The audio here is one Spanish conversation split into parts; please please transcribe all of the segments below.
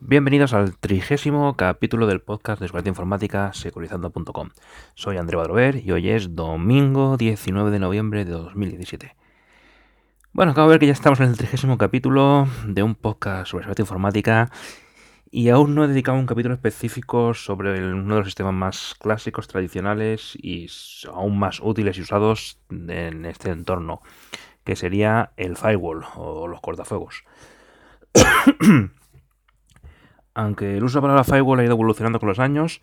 Bienvenidos al trigésimo capítulo del podcast de Seguridad Informática Securizando.com. Soy André Badrover y hoy es domingo 19 de noviembre de 2017. Bueno, acabo de ver que ya estamos en el trigésimo capítulo de un podcast sobre seguridad informática y aún no he dedicado un capítulo específico sobre uno de los sistemas más clásicos, tradicionales y aún más útiles y usados en este entorno, que sería el firewall o los cortafuegos. Aunque el uso de la palabra firewall ha ido evolucionando con los años,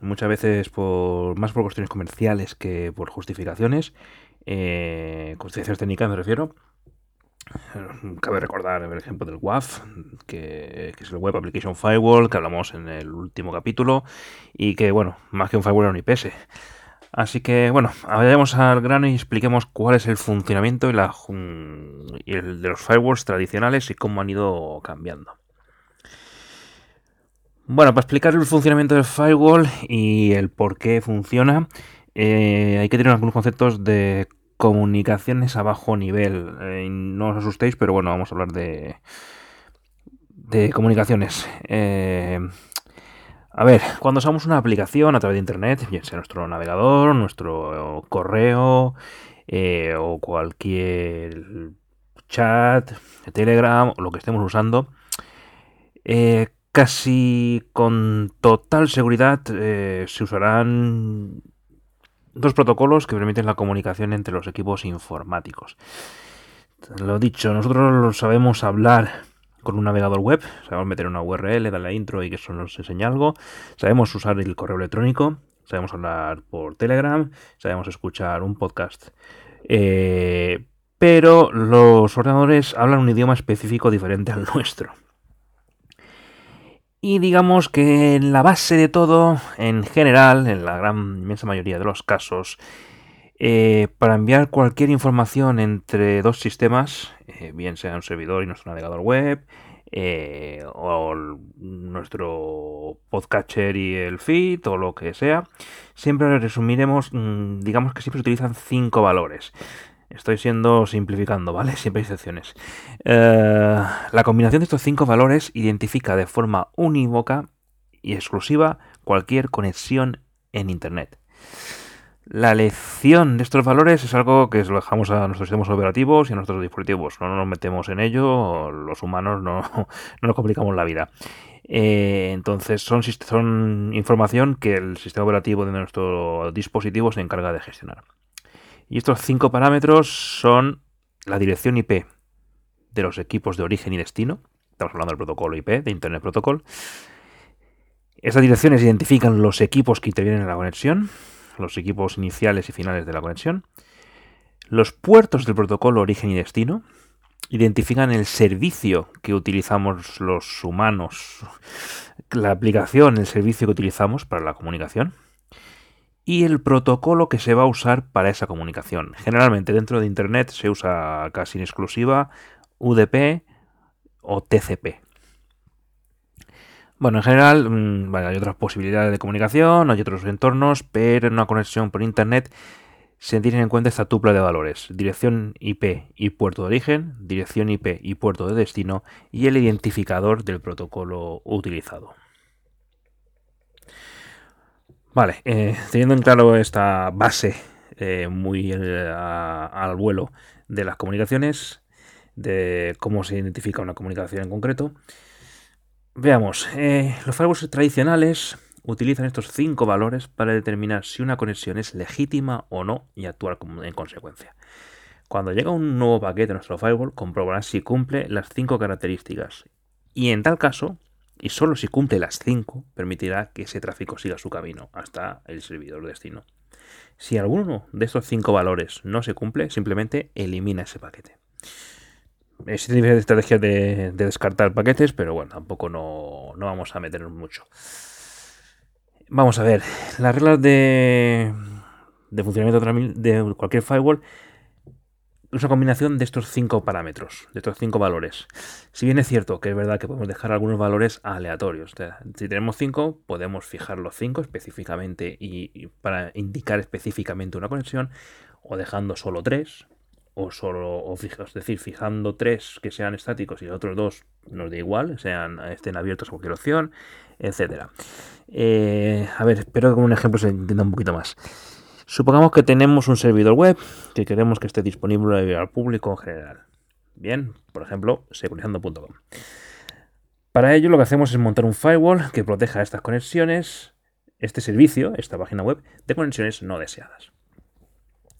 muchas veces por más por cuestiones comerciales que por justificaciones, eh, justificaciones técnicas me refiero. Cabe recordar el ejemplo del WAF, que, es el Web Application Firewall, que hablamos en el último capítulo, y que, bueno, más que un firewall era un IPS. Así que, bueno, vayamos al grano y expliquemos cuál es el funcionamiento y, la, y el de los firewalls tradicionales y cómo han ido cambiando. Bueno, para explicar el funcionamiento del firewall y el por qué funciona, eh, hay que tener algunos conceptos de comunicaciones a bajo nivel. Eh, no os asustéis, pero bueno, vamos a hablar de, de comunicaciones. Eh, a ver, cuando usamos una aplicación a través de Internet, bien sea nuestro navegador, nuestro correo o cualquier chat, Telegram o lo que estemos usando, Casi con total seguridad eh, se usarán dos protocolos que permiten la comunicación entre los equipos informáticos. Lo dicho, nosotros lo sabemos hablar con un navegador web, sabemos meter una URL, darle a intro y que eso nos enseñe algo, sabemos usar el correo electrónico, sabemos hablar por Telegram, sabemos escuchar un podcast. Eh, pero los ordenadores hablan un idioma específico diferente al nuestro. Y digamos que en la base de todo, en general, en la gran inmensa mayoría de los casos, eh, para enviar cualquier información entre dos sistemas, eh, bien sea un servidor y nuestro navegador web, eh, o nuestro podcatcher y el feed, o lo que sea, siempre resumiremos, mm, digamos que siempre se utilizan cinco valores. Estoy siendo simplificando, ¿vale? Siempre hay excepciones. Eh, la combinación de estos cinco valores identifica de forma unívoca y exclusiva cualquier conexión en Internet. La elección de estos valores es algo que lo dejamos a nuestros sistemas operativos y a nuestros dispositivos. No nos metemos en ello, los humanos no, nos complicamos la vida. Eh, entonces son información que el sistema operativo de nuestro dispositivo se encarga de gestionar. Y estos cinco parámetros son la dirección IP de los equipos de origen y destino. Estamos hablando del protocolo IP, de Internet Protocol. Estas direcciones identifican los equipos que intervienen en la conexión, los equipos iniciales y finales de la conexión. Los puertos del protocolo origen y destino identifican el servicio que utilizamos los humanos, la aplicación, el servicio que utilizamos para la comunicación y el protocolo que se va a usar para esa comunicación. Generalmente dentro de Internet se usa casi en exclusiva UDP o TCP. Bueno, en general mm, hay otras posibilidades de comunicación, hay otros entornos, pero en una conexión por Internet se tienen en cuenta esta tupla de valores, dirección IP y puerto de origen, dirección IP y puerto de destino y el identificador del protocolo utilizado. Vale, eh, teniendo en claro esta base eh, muy eh, al vuelo de las comunicaciones, de cómo se identifica una comunicación en concreto, veamos, los firewalls tradicionales utilizan estos cinco valores para determinar si una conexión es legítima o no y actuar en consecuencia. Cuando llega un nuevo paquete a nuestro firewall, comprobará si cumple las cinco características y en tal caso y solo si cumple las 5 permitirá que ese tráfico siga su camino hasta el servidor destino. Si alguno de estos 5 valores no se cumple, simplemente elimina ese paquete. Existen diferentes estrategias de, descartar paquetes, pero bueno, tampoco no, no vamos a meternos mucho. Vamos a ver, las reglas de, de funcionamiento de cualquier firewall una combinación de estos cinco parámetros, de estos cinco valores. Si bien es cierto que es verdad que podemos dejar algunos valores aleatorios. si tenemos cinco, podemos fijar los cinco específicamente y, para indicar específicamente una conexión, o dejando solo tres, o solo, o es decir, fijando tres que sean estáticos y los otros dos nos da igual, sean, estén abiertos a cualquier opción, etcétera. Eh, a ver, espero que con un ejemplo se entienda un poquito más. Supongamos que tenemos un servidor web que queremos que esté disponible al público en general. Bien, por ejemplo, securizando.com. Para ello lo que hacemos es montar un firewall que proteja estas conexiones, este servicio, esta página web, de conexiones no deseadas.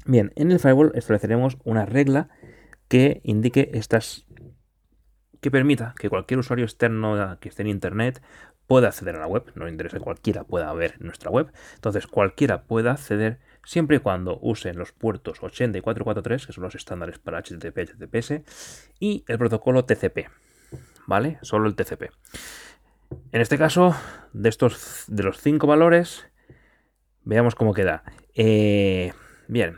Bien, en el firewall estableceremos una regla que indique estas que permita que cualquier usuario externo que esté en internet pueda acceder a la web. No interesa que cualquiera pueda ver nuestra web. Entonces, cualquiera pueda acceder siempre y cuando usen los puertos 80 y 443, que son los estándares para HTTP y HTTPS, y el protocolo TCP. ¿Vale? Solo el TCP. En este caso, de estos de los cinco valores, veamos cómo queda. Eh, bien,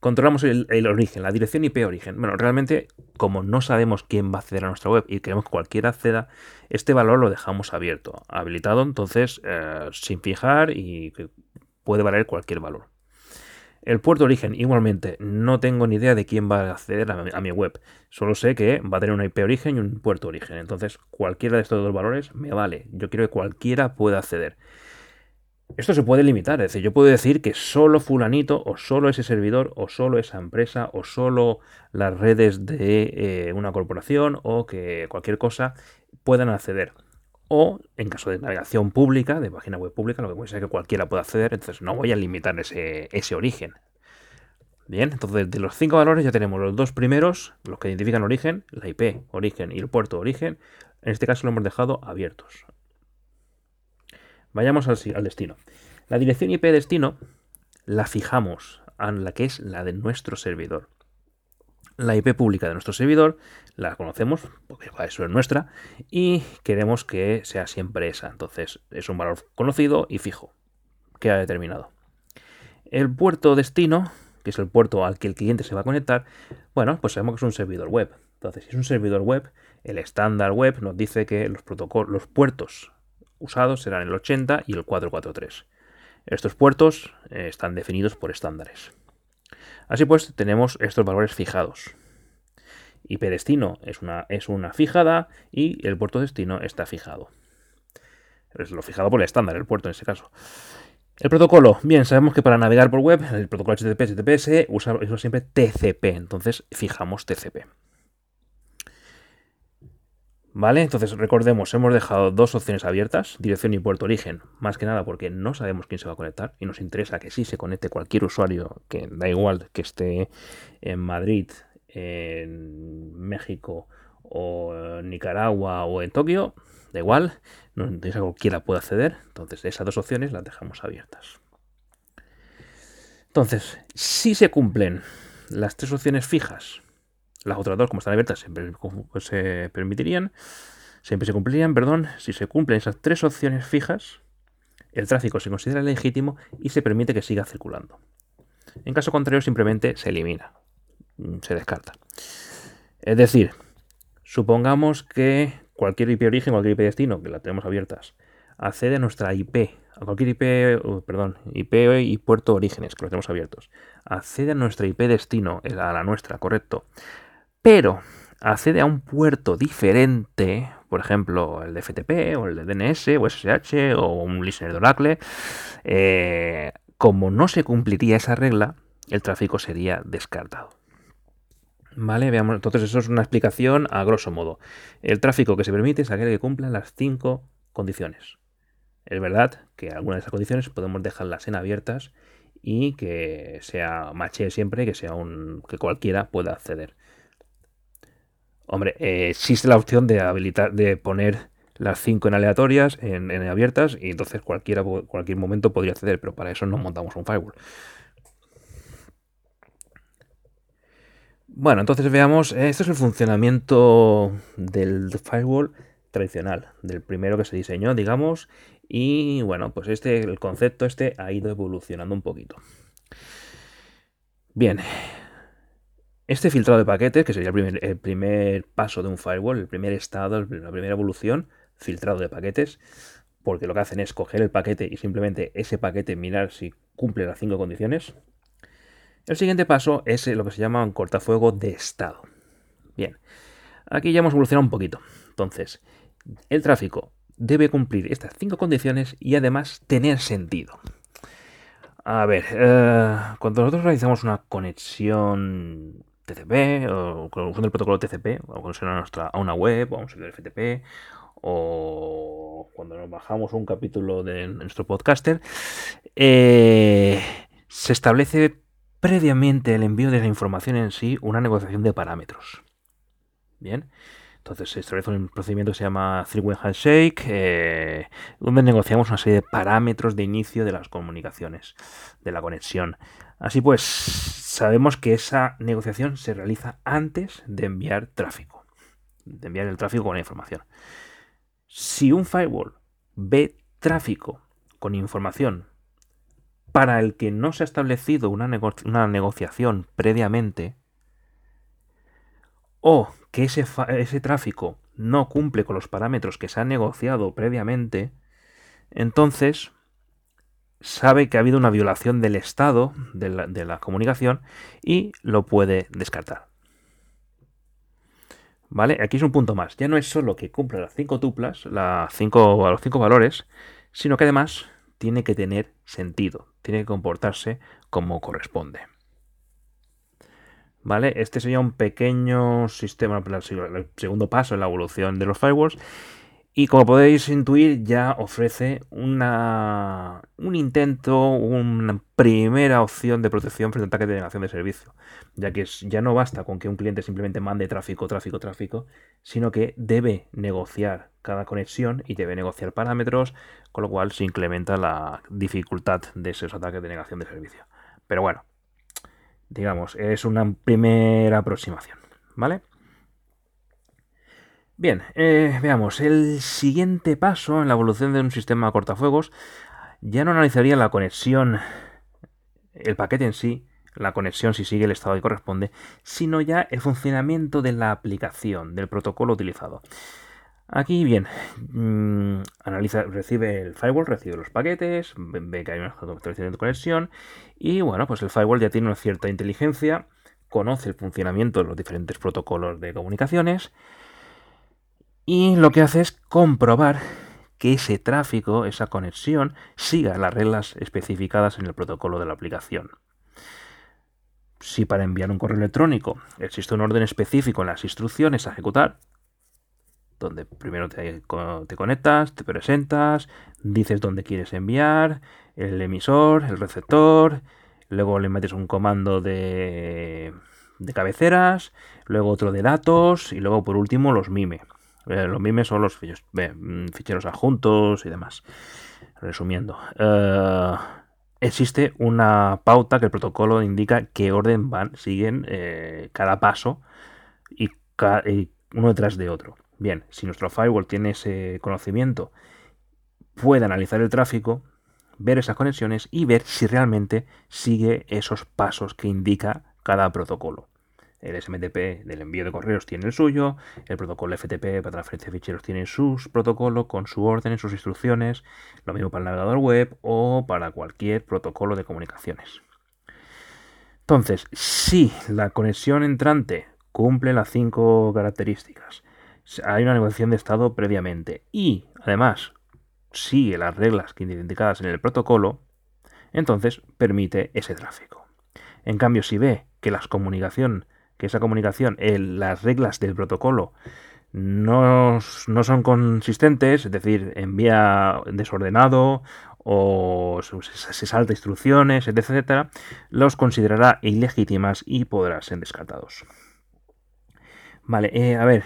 controlamos el, origen, la dirección IP origen. Bueno, realmente, como no sabemos quién va a acceder a nuestra web y queremos que cualquiera acceda, este valor lo dejamos abierto, habilitado, entonces, eh, sin fijar y que puede valer cualquier valor. El puerto origen, igualmente, no tengo ni idea de quién va a acceder a mi, web. Solo sé que va a tener una IP origen y un puerto origen. Entonces, cualquiera de estos dos valores me vale. Yo quiero que cualquiera pueda acceder. Esto se puede limitar, es decir, yo puedo decir que solo fulanito o solo ese servidor o solo esa empresa o solo las redes de eh, una corporación o que cualquier cosa puedan acceder. O en caso de navegación pública, de página web pública, lo que puede ser que cualquiera pueda acceder, entonces no voy a limitar ese, ese origen. Bien, entonces de los cinco valores ya tenemos los dos primeros, los que identifican origen, la IP, origen y el puerto origen. En este caso lo hemos dejado abiertos. Vayamos al, destino. La dirección IP destino la fijamos a la que es la de nuestro servidor. La IP pública de nuestro servidor la conocemos, porque eso es nuestra, y queremos que sea siempre esa. Entonces es un valor conocido y fijo. Queda determinado. El puerto destino, que es el puerto al que el cliente se va a conectar, bueno, pues sabemos que es un servidor web. Entonces, si es un servidor web, el estándar web nos dice que los protocolos, los puertos usados serán el 80 y el 443. Estos puertos eh, están definidos por estándares. Así pues, tenemos estos valores fijados. IP destino es una, es una fijada y el puerto destino está fijado. Es lo fijado por el estándar, el puerto en este caso. El protocolo, bien, sabemos que para navegar por web, el protocolo HTTP, HTTPS usa, usa siempre TCP, entonces fijamos TCP. ¿Vale? Entonces recordemos, hemos dejado dos opciones abiertas, dirección y puerto origen, más que nada porque no sabemos quién se va a conectar y nos interesa que sí se conecte cualquier usuario, que da igual que esté en Madrid, en México o en Nicaragua o en Tokio, da igual, nos interesa que cualquiera pueda acceder, entonces esas dos opciones las dejamos abiertas. Entonces, si se cumplen las tres opciones fijas, las otras dos, como están abiertas, siempre pues, se permitirían, siempre se cumplirían, perdón, si se cumplen esas tres opciones fijas, el tráfico se considera legítimo y se permite que siga circulando. En caso contrario, simplemente se elimina, mm, se descarta. Es decir, supongamos que cualquier IP origen, cualquier IP destino, que la tenemos abiertas, accede a nuestra IP, a cualquier IP, uh, perdón, IP y puerto orígenes, que los tenemos abiertos, accede a nuestra IP destino, a la nuestra, correcto, pero accede a un puerto diferente, por ejemplo, el de FTP o el de DNS o SSH o un listener de Oracle, eh, como no se cumpliría esa regla, el tráfico sería descartado. Vale, veamos, entonces eso es una explicación a grosso modo. El tráfico que se permite es aquel que cumpla las cinco condiciones. Es verdad que algunas de esas condiciones podemos dejarlas en abiertas y que sea maché siempre, que sea un que cualquiera pueda acceder. Hombre, eh, existe la opción de habilitar, de poner las 5 en aleatorias, en, abiertas, y entonces cualquiera, cualquier momento podría acceder, pero para eso no montamos un firewall. Bueno, entonces veamos, esto es el funcionamiento del firewall tradicional, del primero que se diseñó, digamos, y bueno, pues este, el concepto este ha ido evolucionando un poquito. Bien, este filtrado de paquetes, que sería el primer, paso de un firewall, el primer estado, la primera evolución, filtrado de paquetes, porque lo que hacen es coger el paquete y simplemente ese paquete mirar si cumple las cinco condiciones. El siguiente paso es lo que se llama un cortafuego de estado. Bien, aquí ya hemos evolucionado un poquito. Entonces, el tráfico debe cumplir estas cinco condiciones y además tener sentido. A ver, eh, cuando nosotros realizamos una conexión TCP o usando el protocolo TCP o conexión a, nuestra, a una web o a un servidor FTP o cuando nos bajamos un capítulo de nuestro podcaster, eh, se establece previamente el envío de la información en sí una negociación de parámetros. Bien, entonces se establece un procedimiento que se llama Three-Way Handshake, eh, donde negociamos una serie de parámetros de inicio de las comunicaciones, de la conexión. Así pues, sabemos que esa negociación se realiza antes de enviar tráfico, de enviar el tráfico con la información. Si un firewall ve tráfico con información para el que no se ha establecido una, una negociación previamente, o que ese, ese, tráfico no cumple con los parámetros que se han negociado previamente, entonces sabe que ha habido una violación del estado de la, comunicación y lo puede descartar. ¿Vale? Aquí es un punto más. Ya no es solo que cumpla las cinco tuplas, las cinco, los cinco valores, sino que además tiene que tener sentido, tiene que comportarse como corresponde. ¿Vale? Este sería un pequeño sistema, el segundo paso en la evolución de los firewalls. Y como podéis intuir, ya ofrece una, un intento, una primera opción de protección frente a ataques de denegación de servicio. Ya que ya no basta con que un cliente simplemente mande tráfico, tráfico, tráfico, sino que debe negociar cada conexión y debe negociar parámetros, con lo cual se incrementa la dificultad de esos ataques de negación de servicio. Pero bueno, digamos, es una primera aproximación, ¿vale? Bien, eh, veamos, el siguiente paso en la evolución de un sistema cortafuegos ya no analizaría la conexión, el paquete en sí, la conexión si sigue el estado que corresponde, sino ya el funcionamiento de la aplicación, del protocolo utilizado. Aquí, bien, mm, analiza, recibe el firewall, recibe los paquetes, ve que hay una actualización de conexión y bueno, pues el firewall ya tiene una cierta inteligencia, conoce el funcionamiento de los diferentes protocolos de comunicaciones y lo que hace es comprobar que ese tráfico, esa conexión, siga las reglas especificadas en el protocolo de la aplicación. Si para enviar un correo electrónico existe un orden específico en las instrucciones a ejecutar, donde primero te, conectas, te presentas, dices dónde quieres enviar, el emisor, el receptor, luego le metes un comando de, cabeceras, luego otro de datos y luego por último los MIME. Eh, los MIME son los mm, ficheros, adjuntos y demás. Resumiendo, eh, existe una pauta que el protocolo indica qué orden van, siguen eh, cada paso y uno detrás de otro. Bien, si nuestro firewall tiene ese conocimiento, puede analizar el tráfico, ver esas conexiones y ver si realmente sigue esos pasos que indica cada protocolo. El SMTP del envío de correos tiene el suyo, el protocolo FTP para transferencia de ficheros tiene sus protocolos con su orden, sus instrucciones, lo mismo para el navegador web o para cualquier protocolo de comunicaciones. Entonces, si la conexión entrante cumple las cinco características, hay una negociación de estado previamente y además sigue las reglas que indicadas en el protocolo, entonces permite ese tráfico. En cambio, si ve que las comunicación, que esa comunicación, las reglas del protocolo no, no, son consistentes, es decir, envía desordenado o se salta instrucciones, etcétera, los considerará ilegítimas y podrán ser descartados. Vale, eh, a ver,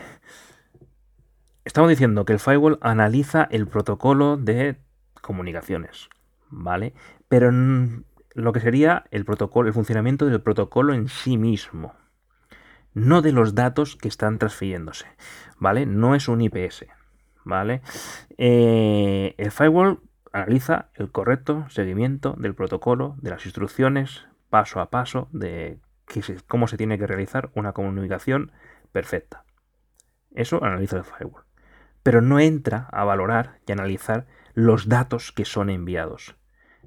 Estamos diciendo que el firewall analiza el protocolo de comunicaciones, ¿vale? Pero lo que sería el protocolo, el funcionamiento del protocolo en sí mismo, no de los datos que están transfiriéndose, ¿vale? No es un IPS, ¿vale? Eh, el firewall analiza el correcto seguimiento del protocolo, de las instrucciones, paso a paso, de cómo se tiene que realizar una comunicación perfecta. Eso analiza el firewall pero no entra a valorar y analizar los datos que son enviados.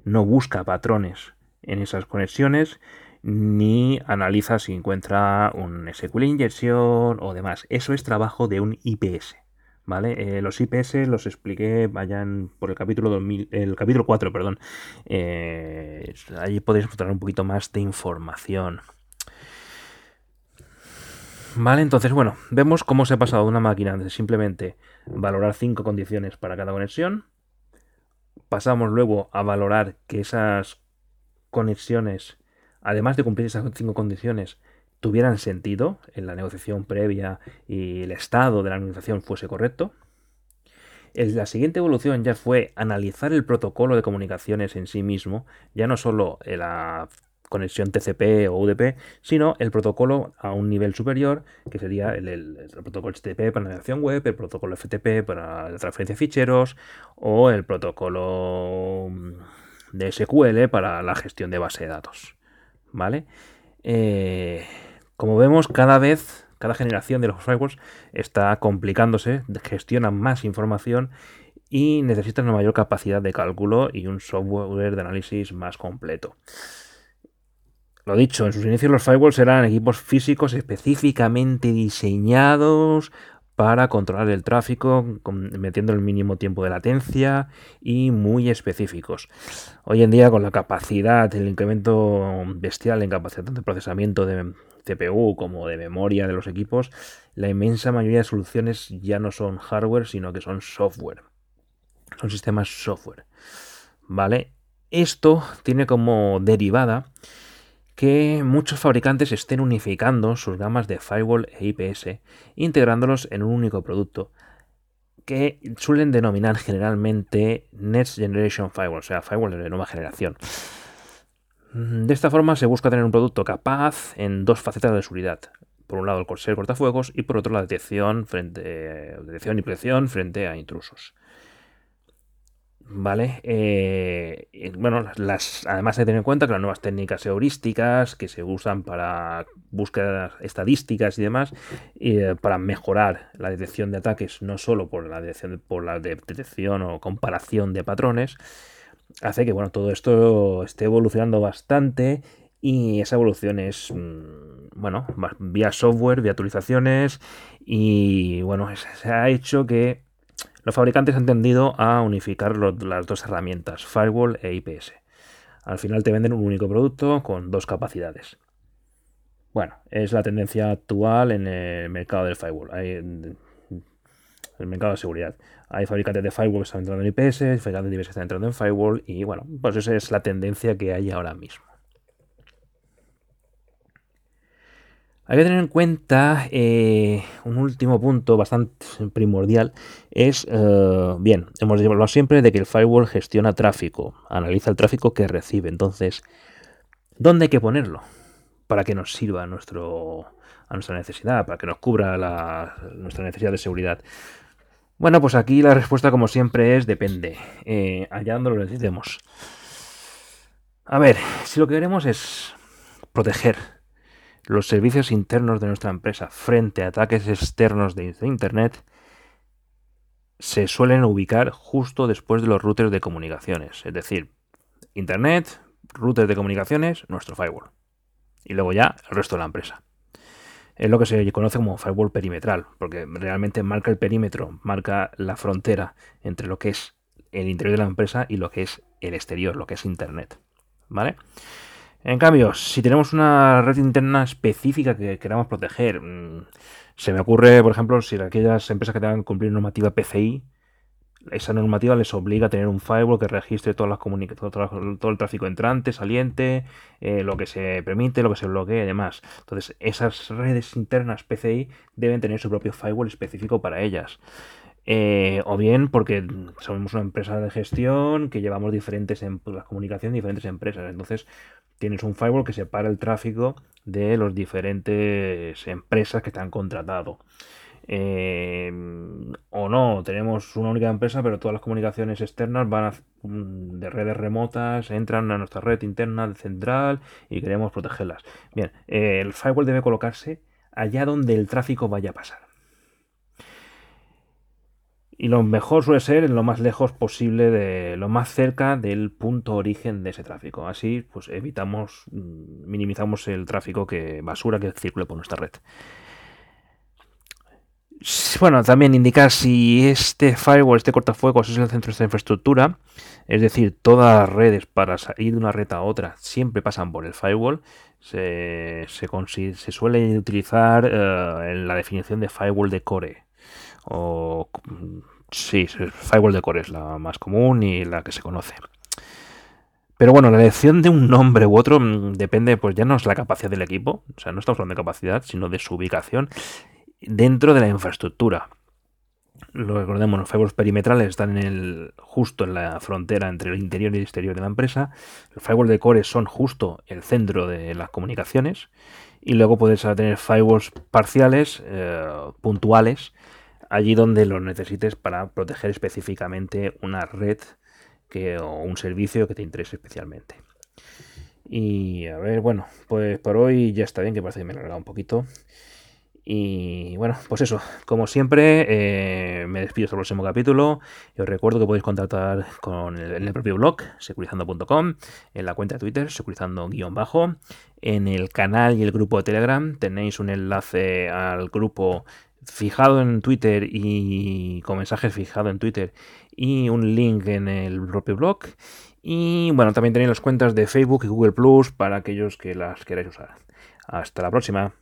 No busca patrones en esas conexiones, ni analiza si encuentra un SQL injection o demás. Eso es trabajo de un IPS. ¿Vale? Eh, los IPS los expliqué, vayan por el capítulo 2000, el capítulo 4, perdón. Eh, allí podéis encontrar un poquito más de información. Vale, entonces, bueno, vemos cómo se ha pasado una máquina de simplemente valorar cinco condiciones para cada conexión. Pasamos luego a valorar que esas conexiones, además de cumplir esas cinco condiciones, tuvieran sentido en la negociación previa y el estado de la negociación fuese correcto. La siguiente evolución ya fue analizar el protocolo de comunicaciones en sí mismo, ya no solo la conexión TCP o UDP, sino el protocolo a un nivel superior, que sería el, protocolo HTTP para navegación web, el protocolo FTP para la transferencia de ficheros o el protocolo de SQL para la gestión de base de datos. ¿Vale? Eh, como vemos, cada vez, cada generación de los firewalls está complicándose, gestionan más información y necesitan una mayor capacidad de cálculo y un software de análisis más completo. Lo dicho, en sus inicios los firewalls eran equipos físicos específicamente diseñados para controlar el tráfico, metiendo el mínimo tiempo de latencia y muy específicos. Hoy en día, con la capacidad, el incremento bestial en capacidad de procesamiento de CPU como de memoria de los equipos, la inmensa mayoría de soluciones ya no son hardware, sino que son software. Son sistemas software. ¿Vale? Esto tiene como derivada que muchos fabricantes estén unificando sus gamas de firewall e IPS, integrándolos en un único producto, que suelen denominar generalmente Next Generation Firewall, o sea, firewall de nueva generación. De esta forma se busca tener un producto capaz en dos facetas de seguridad. Por un lado el ser cortafuegos y por otro la detección, frente, detección y prevención frente a intrusos. ¿Vale? Eh, bueno, además hay que tener en cuenta que las nuevas técnicas heurísticas que se usan para búsquedas estadísticas y demás, eh, para mejorar la detección de ataques, no solo por la detección, por la detección o comparación de patrones, hace que bueno, todo esto esté evolucionando bastante y esa evolución es, mm, bueno, vía software, vía actualizaciones y bueno, se ha hecho que los fabricantes han tendido a unificar las dos herramientas, Firewall e IPS. Al final te venden un único producto con dos capacidades. Bueno, es la tendencia actual en el mercado del firewall. El mercado de seguridad. Hay fabricantes de firewall que están entrando en IPS, fabricantes de IPS que están entrando en firewall y bueno, pues esa es la tendencia que hay ahora mismo. Hay que tener en cuenta eh, un último punto bastante primordial. Es, eh, bien, hemos hablado siempre de que el firewall gestiona tráfico, analiza el tráfico que recibe. Entonces, ¿dónde hay que ponerlo? Para que nos sirva a, nuestro, a nuestra necesidad, para que nos cubra nuestra necesidad de seguridad. Bueno, pues aquí la respuesta, como siempre, es depende. Eh, allá donde lo necesitemos. A ver, si lo que queremos es proteger los servicios internos de nuestra empresa frente a ataques externos de Internet se suelen ubicar justo después de los routers de comunicaciones. Es decir, Internet, routers de comunicaciones, nuestro firewall. Y luego ya el resto de la empresa. Es lo que se conoce como firewall perimetral, porque realmente marca el perímetro, marca la frontera entre lo que es el interior de la empresa y lo que es el exterior, lo que es Internet. ¿Vale? En cambio, si tenemos una red interna específica que queramos proteger, mm, se me ocurre, por ejemplo, si aquellas empresas que tengan que cumplir normativa PCI, esa normativa les obliga a tener un firewall que registre todas las todo, el tráfico entrante, saliente, eh, lo que se permite, lo que se bloquea y demás. Entonces, esas redes internas PCI deben tener su propio firewall específico para ellas. Eh, o bien porque somos una empresa de gestión que llevamos diferentes en, las comunicaciones de diferentes empresas. Entonces, tienes un firewall que separa el tráfico de las diferentes empresas que están contratado. Eh, o no, tenemos una única empresa, pero todas las comunicaciones externas van mm, de redes remotas, entran a nuestra red interna central y queremos protegerlas. Bien, eh, el firewall debe colocarse allá donde el tráfico vaya a pasar. Y lo mejor suele ser lo más lejos posible, de lo más cerca del punto origen de ese tráfico. Así, pues evitamos, mm, minimizamos el tráfico que basura que circule por nuestra red. Bueno, también indicar si este firewall, este cortafuegos es el centro de esta infraestructura, es decir, todas las redes para ir de una red a otra siempre pasan por el firewall. Se, se, suele utilizar eh, en la definición de firewall de core. O sí, firewall de core es la más común y la que se conoce. Pero bueno, la elección de un nombre u otro mm, depende, pues ya no es la capacidad del equipo, o sea, no estamos hablando de capacidad, sino de su ubicación dentro de la infraestructura. Lo recordemos, los firewalls perimetrales están en el, justo en la frontera entre el interior y el exterior de la empresa. Los firewalls de core son justo el centro de las comunicaciones. Y luego puedes tener firewalls parciales, eh, puntuales, allí donde los necesites para proteger específicamente una red o un servicio que te interese especialmente. Y a ver, bueno, pues por hoy ya está bien, que parece que me he alargado un poquito. Y bueno, pues eso, como siempre, eh, me despido hasta el próximo capítulo. Os recuerdo que podéis contactar con el, en el propio blog, securizando.com, en la cuenta de Twitter, securizando-bajo, en el canal y el grupo de Telegram tenéis un enlace al grupo fijado en Twitter y con mensajes fijado en Twitter y un link en el propio blog. Y bueno, también tenéis las cuentas de Facebook y Google Plus para aquellos que las queráis usar. Hasta la próxima.